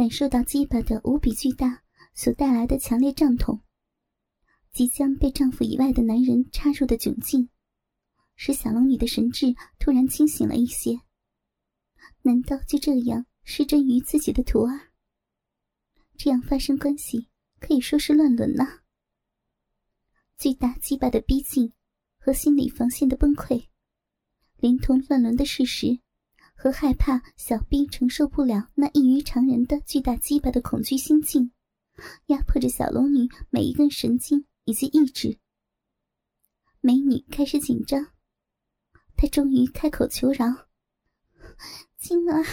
感受到鸡巴的无比巨大所带来的强烈胀痛，即将被丈夫以外的男人插入的窘境，使小龙女的神智突然清醒了一些。难道就这样失真于自己的徒儿？这样发生关系可以说是乱伦呐！巨大鸡巴的逼近和心理防线的崩溃，连同乱伦的事实。和害怕小兵承受不了那异于常人的巨大鸡巴的恐惧心境，压迫着小龙女每一根神经以及意志。美女开始紧张，她终于开口求饶：“青儿，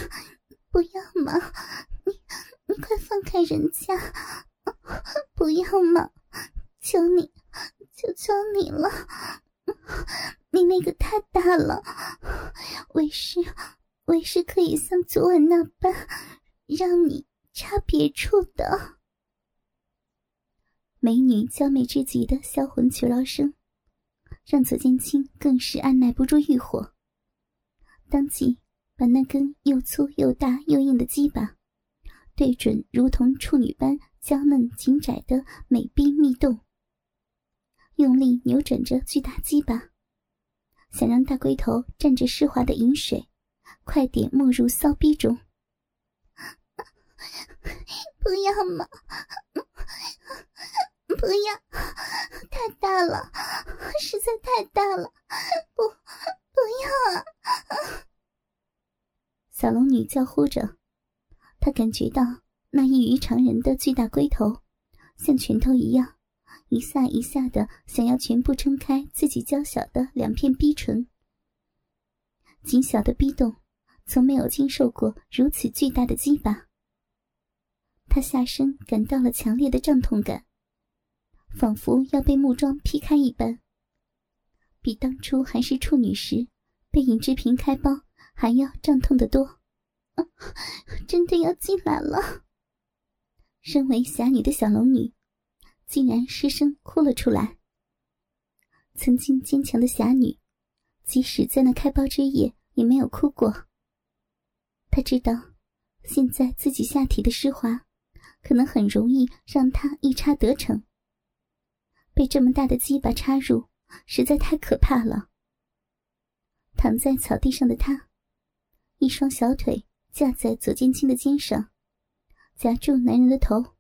不要嘛！你你快放开人家！不要嘛！求你，求求你了！你那个太大了，为师。”为是可以像昨晚那般，让你插别处的。美女娇媚至极的销魂求饶声，让左剑清更是按耐不住欲火，当即把那根又粗又大又硬的鸡巴，对准如同处女般娇嫩紧窄的美逼密洞，用力扭转着巨大鸡巴，想让大龟头蘸着湿滑的饮水。快点没入骚逼中！不要嘛！不要！太大了，实在太大了！不，不要啊！小龙女叫呼着，她感觉到那异于常人的巨大龟头，像拳头一样，一下一下的想要全部撑开自己娇小的两片逼唇，紧小的逼动。从没有经受过如此巨大的击打，他下身感到了强烈的胀痛感，仿佛要被木桩劈开一般，比当初还是处女时被尹志平开包还要胀痛得多。真的要进来了！身为侠女的小龙女，竟然失声哭了出来。曾经坚强的侠女，即使在那开包之夜，也没有哭过。他知道，现在自己下体的湿滑，可能很容易让他一插得逞。被这么大的鸡巴插入，实在太可怕了。躺在草地上的他，一双小腿架在左剑清的肩上，夹住男人的头，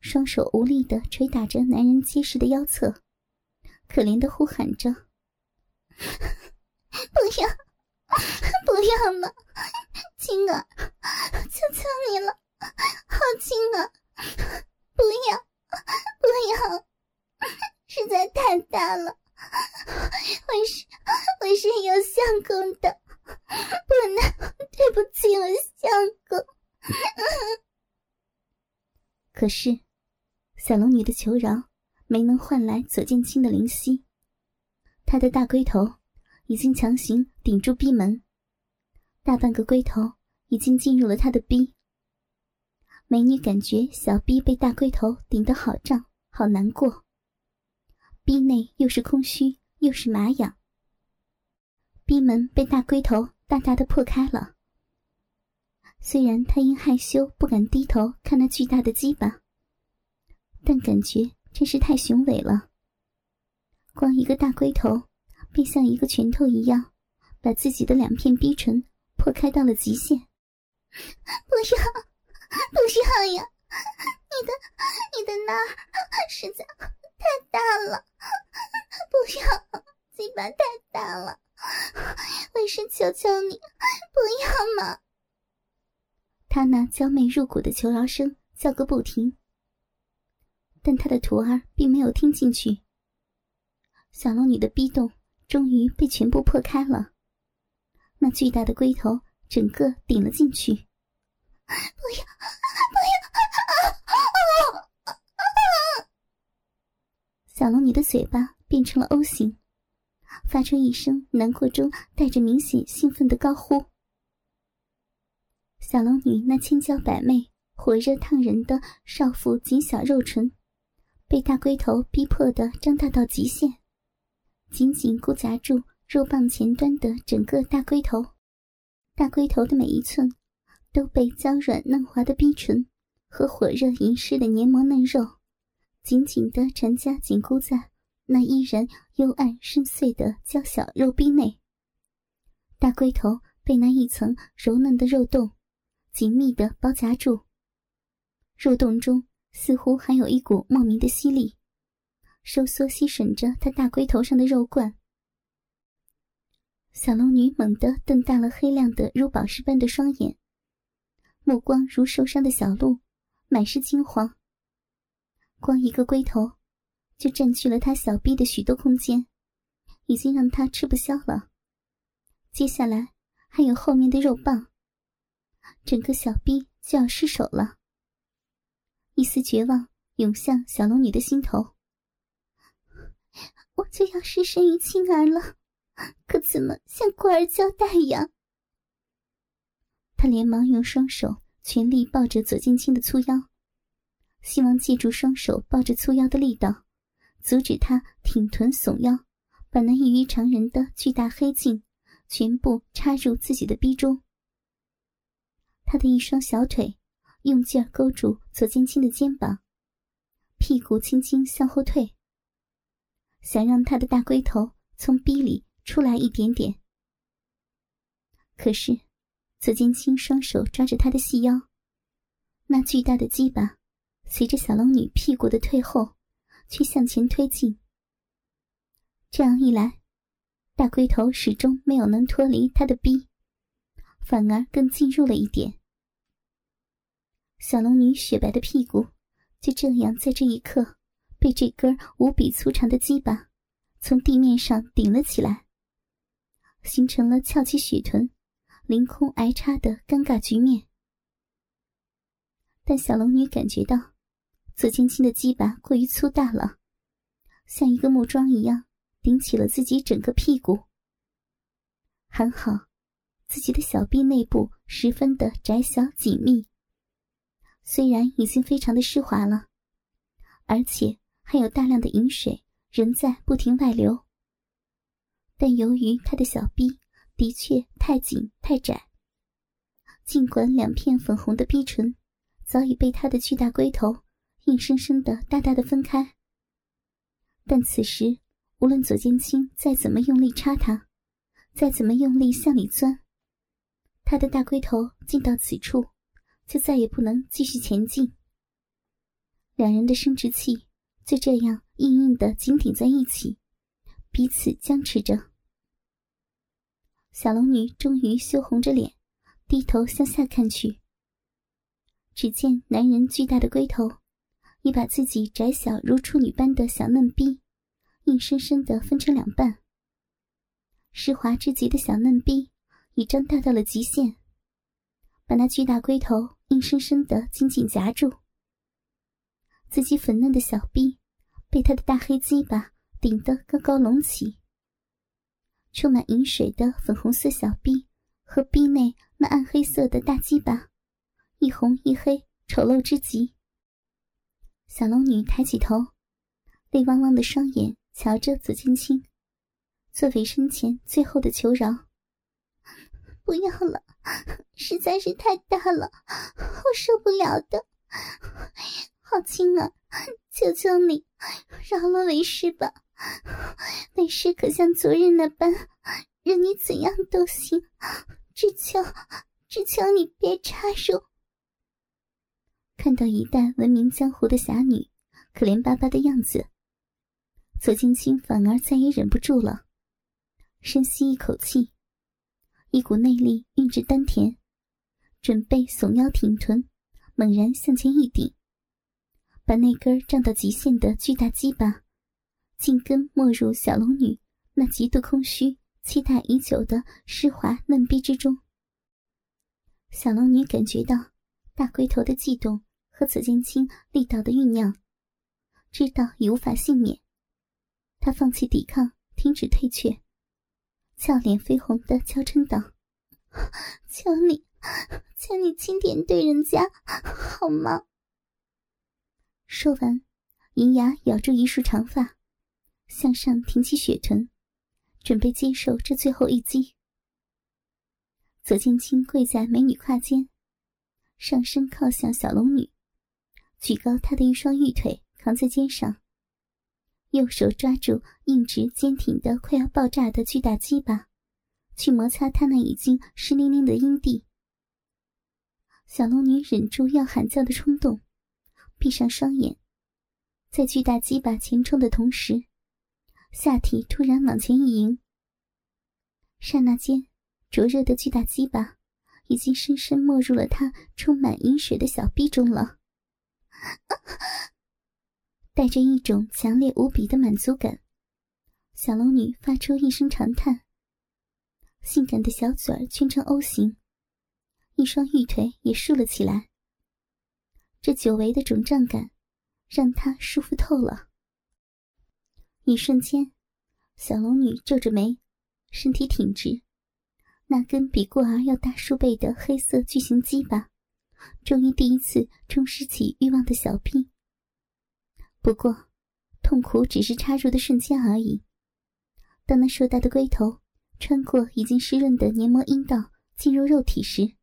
双手无力的捶打着男人结实的腰侧，可怜的呼喊着：“不要，不要嘛！”青儿，求求你了，好青儿，不要，不要，实在太大了，我是我是有相公的，不能对不起我相公。可是，小龙女的求饶没能换来左剑清的灵犀，他的大龟头已经强行顶住逼门。大半个龟头已经进入了他的逼，美女感觉小逼被大龟头顶得好胀，好难过。逼内又是空虚又是麻痒，逼门被大龟头大大的破开了。虽然她因害羞不敢低头看那巨大的鸡巴，但感觉真是太雄伟了。光一个大龟头，便像一个拳头一样，把自己的两片逼唇。破开到了极限，不要，不要呀！你的，你的那实在太大了，不要，鸡巴太大了，为师求求你，不要嘛！他那娇媚入骨的求饶声叫个不停，但他的徒儿并没有听进去。小龙女的逼洞终于被全部破开了。那巨大的龟头整个顶了进去，不要，不要！小龙女的嘴巴变成了 O 型，发出一声难过中带着明显兴奋的高呼。小龙女那千娇百媚、火热烫人的少妇紧小肉唇，被大龟头逼迫的张大到极限，紧紧箍夹住。肉棒前端的整个大龟头，大龟头的每一寸，都被娇软嫩滑的逼唇和火热淫湿的黏膜嫩肉紧紧地缠夹紧箍在那依然幽暗深邃的娇小肉壁内。大龟头被那一层柔嫩的肉洞紧密地包夹住，肉洞中似乎还有一股莫名的吸力，收缩吸吮着他大龟头上的肉冠。小龙女猛地瞪大了黑亮的如宝石般的双眼。目光如受伤的小鹿，满是惊慌。光一个龟头，就占据了他小臂的许多空间，已经让他吃不消了。接下来还有后面的肉棒，整个小臂就要失手了。一丝绝望涌向小龙女的心头。我就要失身于青儿了，可怎么向孤儿交代呀？他连忙用双手全力抱着左剑清的粗腰，希望借助双手抱着粗腰的力道，阻止他挺臀耸腰，把那异于常人的巨大黑茎全部插入自己的逼中。他的一双小腿用劲儿勾住左剑清的肩膀，屁股轻轻向后退，想让他的大龟头从逼里出来一点点。可是。左剑清双手抓着他的细腰，那巨大的鸡巴随着小龙女屁股的退后，却向前推进。这样一来，大龟头始终没有能脱离他的逼，反而更进入了一点。小龙女雪白的屁股就这样在这一刻被这根无比粗长的鸡巴从地面上顶了起来，形成了翘起雪臀。凌空挨插的尴尬局面，但小龙女感觉到左剑清的鸡巴过于粗大了，像一个木桩一样顶起了自己整个屁股。还好，自己的小臂内部十分的窄小紧密，虽然已经非常的湿滑了，而且还有大量的饮水仍在不停外流，但由于他的小臂。的确太紧太窄。尽管两片粉红的逼唇早已被他的巨大龟头硬生生的大大的分开，但此时无论左剑青再怎么用力插他，再怎么用力向里钻，他的大龟头进到此处，就再也不能继续前进。两人的生殖器就这样硬硬的紧顶在一起，彼此僵持着。小龙女终于羞红着脸，低头向下看去。只见男人巨大的龟头，已把自己窄小如处女般的小嫩逼，硬生生的分成两半。湿滑之极的小嫩逼，已张大到了极限，把那巨大龟头硬生生的紧紧夹住。自己粉嫩的小臂，被他的大黑鸡巴顶得高高隆起。充满饮水的粉红色小臂和臂内那暗黑色的大鸡巴，一红一黑，丑陋之极。小龙女抬起头，泪汪汪的双眼瞧着紫青青，作为生前最后的求饶：“不要了，实在是太大了，我受不了的。好亲啊，求求你，饶了为师吧。”为师可像昨日那般，任你怎样都行，只求只求你别插手。看到一代闻名江湖的侠女可怜巴巴的样子，左青青反而再也忍不住了，深吸一口气，一股内力运至丹田，准备耸腰挺臀，猛然向前一顶，把那根胀到极限的巨大鸡巴。紧跟没入小龙女那极度空虚、期待已久的湿滑嫩逼之中。小龙女感觉到大龟头的悸动和紫剑清力道的酝酿，知道已无法幸免。她放弃抵抗，停止退却，俏脸绯红的娇嗔道：“求你，求你轻点对人家，好吗？”说完，银牙咬住一束长发。向上挺起雪臀，准备接受这最后一击。左剑清跪在美女胯间，上身靠向小龙女，举高她的一双玉腿，扛在肩上。右手抓住硬直坚挺的快要爆炸的巨大鸡巴，去摩擦她那已经湿淋淋的阴蒂。小龙女忍住要喊叫的冲动，闭上双眼，在巨大鸡巴前冲的同时，下体突然往前一迎。刹那间，灼热的巨大鸡巴已经深深没入了她充满饮水的小臂中了。带着一种强烈无比的满足感，小龙女发出一声长叹，性感的小嘴儿圈成 O 形，一双玉腿也竖了起来。这久违的肿胀感，让他舒服透了。一瞬间，小龙女皱着眉，身体挺直，那根比过儿要大数倍的黑色巨型鸡巴，终于第一次充实起欲望的小臂。不过，痛苦只是插入的瞬间而已。当那硕大的龟头穿过已经湿润的黏膜阴道进入肉体时，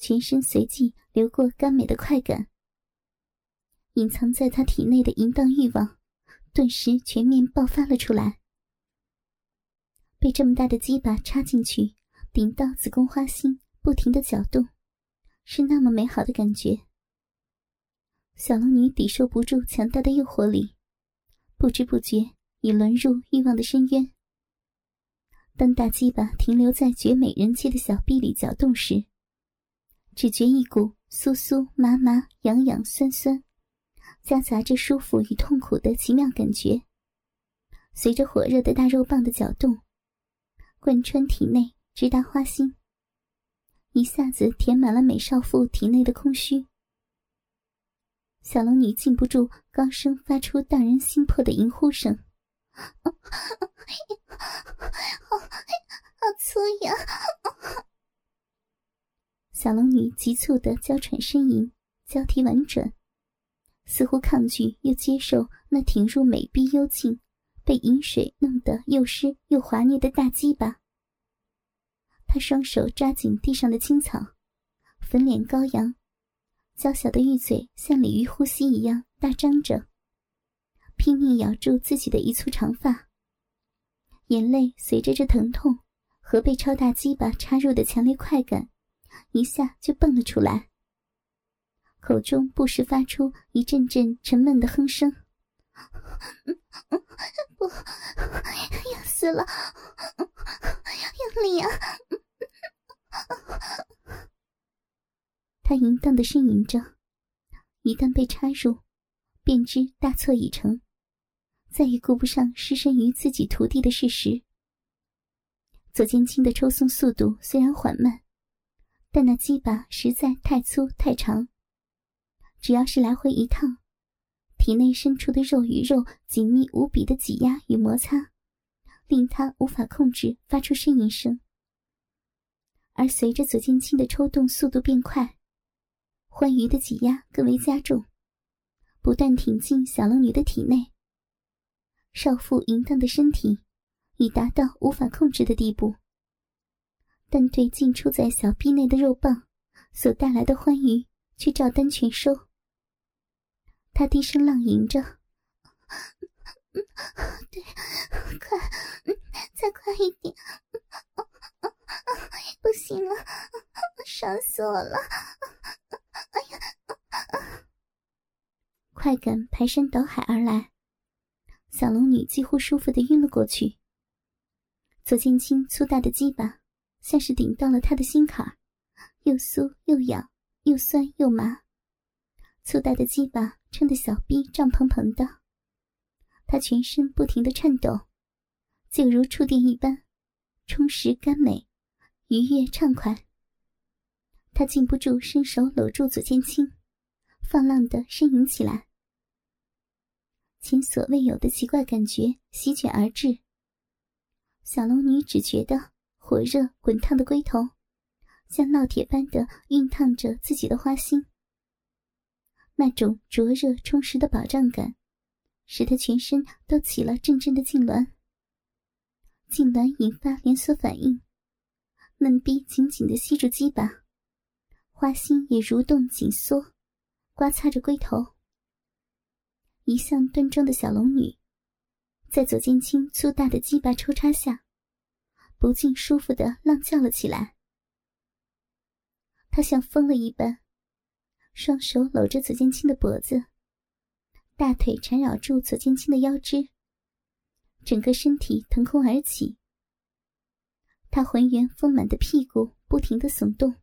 全身随即流过甘美的快感。隐藏在他体内的淫荡欲望，顿时全面爆发了出来。被这么大的鸡巴插进去，顶到子宫花心，不停的搅动，是那么美好的感觉。小龙女抵受不住强大的诱惑力，不知不觉已沦入欲望的深渊。当大鸡巴停留在绝美人妻的小臂里搅动时，只觉一股酥酥麻麻、痒痒酸酸，夹杂着舒服与痛苦的奇妙感觉。随着火热的大肉棒的搅动，贯穿体内，直达花心，一下子填满了美少妇体内的空虚。小龙女禁不住高声发出荡人心魄的淫呼声：“ 好，好粗呀！”小龙女急促的娇喘呻吟，交替婉转，似乎抗拒又接受那挺入美臂幽静、被饮水弄得又湿又滑腻的大鸡巴。她双手抓紧地上的青草，粉脸高扬。娇小的玉嘴像鲤鱼呼吸一样大张着，拼命咬住自己的一簇长发。眼泪随着这疼痛和被超大鸡巴插入的强烈快感，一下就蹦了出来。口中不时发出一阵阵沉闷的哼声：“不，要死了，用力啊！”他淫荡的呻吟着，一旦被插入，便知大错已成，再也顾不上失身于自己徒弟的事实。左剑清的抽送速度虽然缓慢，但那鸡巴实在太粗太长。只要是来回一趟，体内深处的肉与肉紧密无比的挤压与摩擦，令他无法控制，发出呻吟声。而随着左剑清的抽动速度变快，欢愉的挤压更为加重，不断挺进小龙女的体内。少妇淫荡的身体已达到无法控制的地步，但对进出在小臂内的肉棒所带来的欢愉却照单全收。他低声浪吟着：“对，快，再快一点！不行了，伤死我了！”哎呀！快感排山倒海而来，小龙女几乎舒服的晕了过去。左剑清粗大的鸡巴像是顶到了他的心坎又酥又痒，又酸又麻。粗大的鸡巴撑得小臂胀蓬蓬的，他全身不停的颤抖，就如触电一般，充实甘美，愉悦畅快。他禁不住伸手搂住左剑清，放浪的呻吟起来。前所未有的奇怪感觉席卷而至。小龙女只觉得火热滚烫的龟头，像烙铁般的熨烫着自己的花心。那种灼热充实的饱胀感，使他全身都起了阵阵的痉挛。痉挛引发连锁反应，嫩逼紧紧的吸住鸡巴。花心也蠕动紧缩，刮擦着龟头。一向端庄的小龙女，在左剑清粗大的鸡巴抽插下，不禁舒服的浪叫了起来。他像疯了一般，双手搂着左剑青的脖子，大腿缠绕住左剑青的腰肢，整个身体腾空而起。他浑圆丰满的屁股不停的耸动，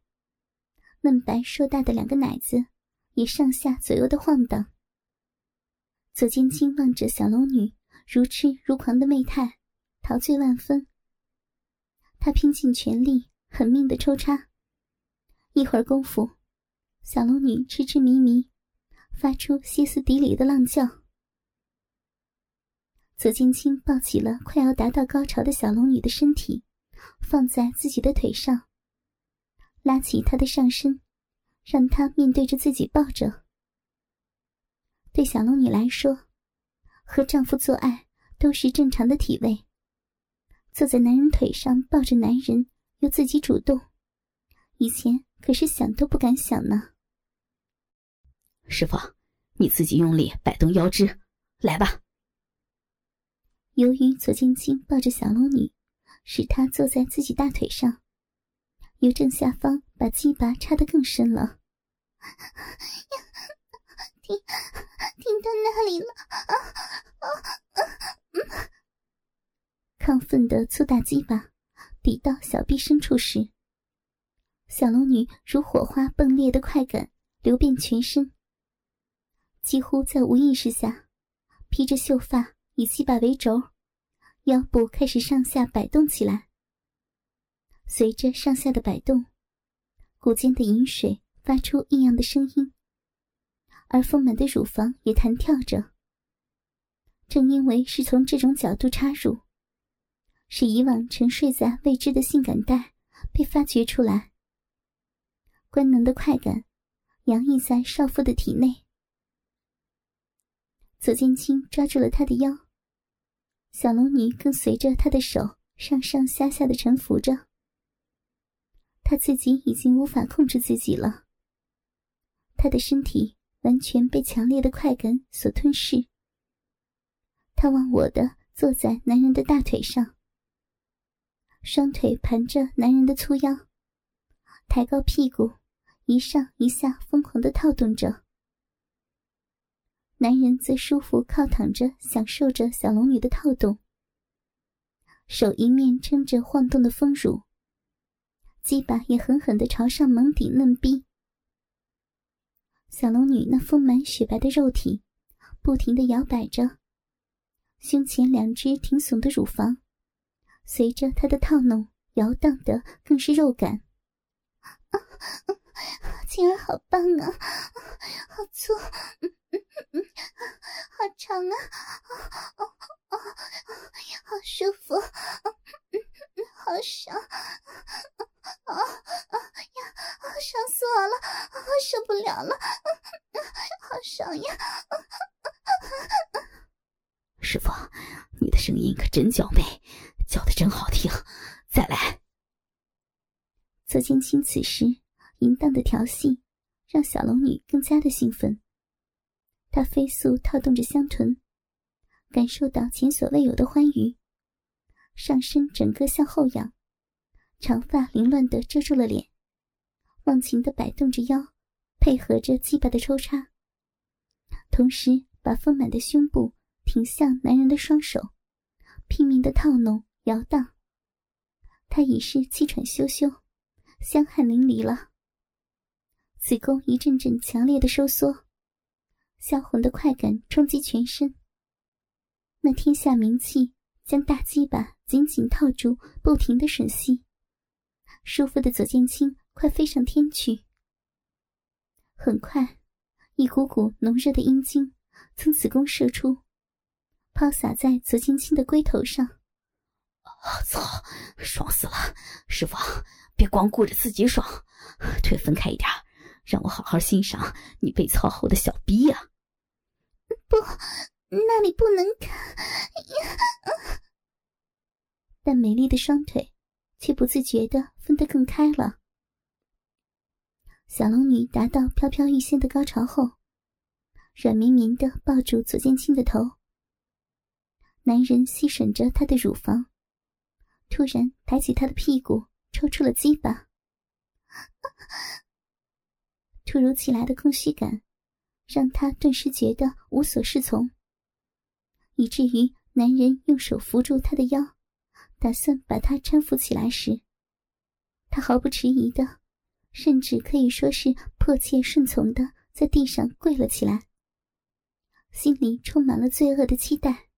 嫩白硕大的两个奶子也上下左右的晃荡。左剑青望着小龙女如痴如狂的媚态，陶醉万分。他拼尽全力，狠命的抽插。一会儿功夫，小龙女痴痴迷迷，发出歇斯底里的浪叫。左青青抱起了快要达到高潮的小龙女的身体，放在自己的腿上，拉起她的上身，让她面对着自己抱着。对小龙女来说，和丈夫做爱都是正常的体位。坐在男人腿上抱着男人，又自己主动，以前可是想都不敢想呢。师傅，你自己用力摆动腰肢，来吧。由于左剑清抱着小龙女，使她坐在自己大腿上，由正下方把鸡巴插得更深了。停。停到那里了？啊啊啊！亢奋的粗大鸡巴抵到小臂深处时，小龙女如火花迸裂的快感流遍全身，几乎在无意识下，披着秀发以鸡巴为轴，腰部开始上下摆动起来。随着上下的摆动，骨间的饮水发出异样的声音。而丰满的乳房也弹跳着。正因为是从这种角度插入，使以往沉睡在未知的性感带被发掘出来，官能的快感洋溢在少妇的体内。左剑清抓住了她的腰，小龙女更随着他的手上上下下的沉浮着。她自己已经无法控制自己了，她的身体。完全被强烈的快感所吞噬。他忘我的坐在男人的大腿上，双腿盘着男人的粗腰，抬高屁股，一上一下疯狂的套动着。男人则舒服靠躺着，享受着小龙女的套动，手一面撑着晃动的丰乳，鸡巴也狠狠的朝上猛顶嫩逼。小龙女那丰满雪白的肉体，不停的摇摆着，胸前两只挺耸的乳房，随着他的套弄摇荡的更是肉感。啊，青儿好棒啊，好粗，嗯嗯嗯，好长啊，哦哦哦，好舒服，嗯嗯，好爽。啊啊呀！爽死我了！受不了了！啊好爽呀！师傅，你的声音可真娇媚，叫的真好听，再来。左剑清此时淫荡的调戏，让小龙女更加的兴奋。她飞速套动着香臀，感受到前所未有的欢愉，上身整个向后仰。长发凌乱的遮住了脸，忘情的摆动着腰，配合着鸡巴的抽插，同时把丰满的胸部挺向男人的双手，拼命的套弄摇荡。他已是气喘吁吁，香汗淋漓了。子宫一阵阵强烈的收缩，销魂的快感冲击全身。那天下名气将大鸡巴紧紧套住，不停的吮吸。舒服的左剑清快飞上天去。很快，一股股浓热的阴茎从子宫射出，抛洒在左剑清的龟头上。操，爽死了！师傅，别光顾着自己爽，腿分开一点，让我好好欣赏你被操后的小逼呀！不，那里不能看。但美丽的双腿。却不自觉的分得更开了。小龙女达到飘飘欲仙的高潮后，软绵绵的抱住左剑清的头。男人吸吮着她的乳房，突然抬起他的屁股，抽出了鸡巴。突如其来的空虚感，让他顿时觉得无所适从，以至于男人用手扶住他的腰，打算把他搀扶起来时，他毫不迟疑的。甚至可以说是迫切顺从的，在地上跪了起来，心里充满了罪恶的期待。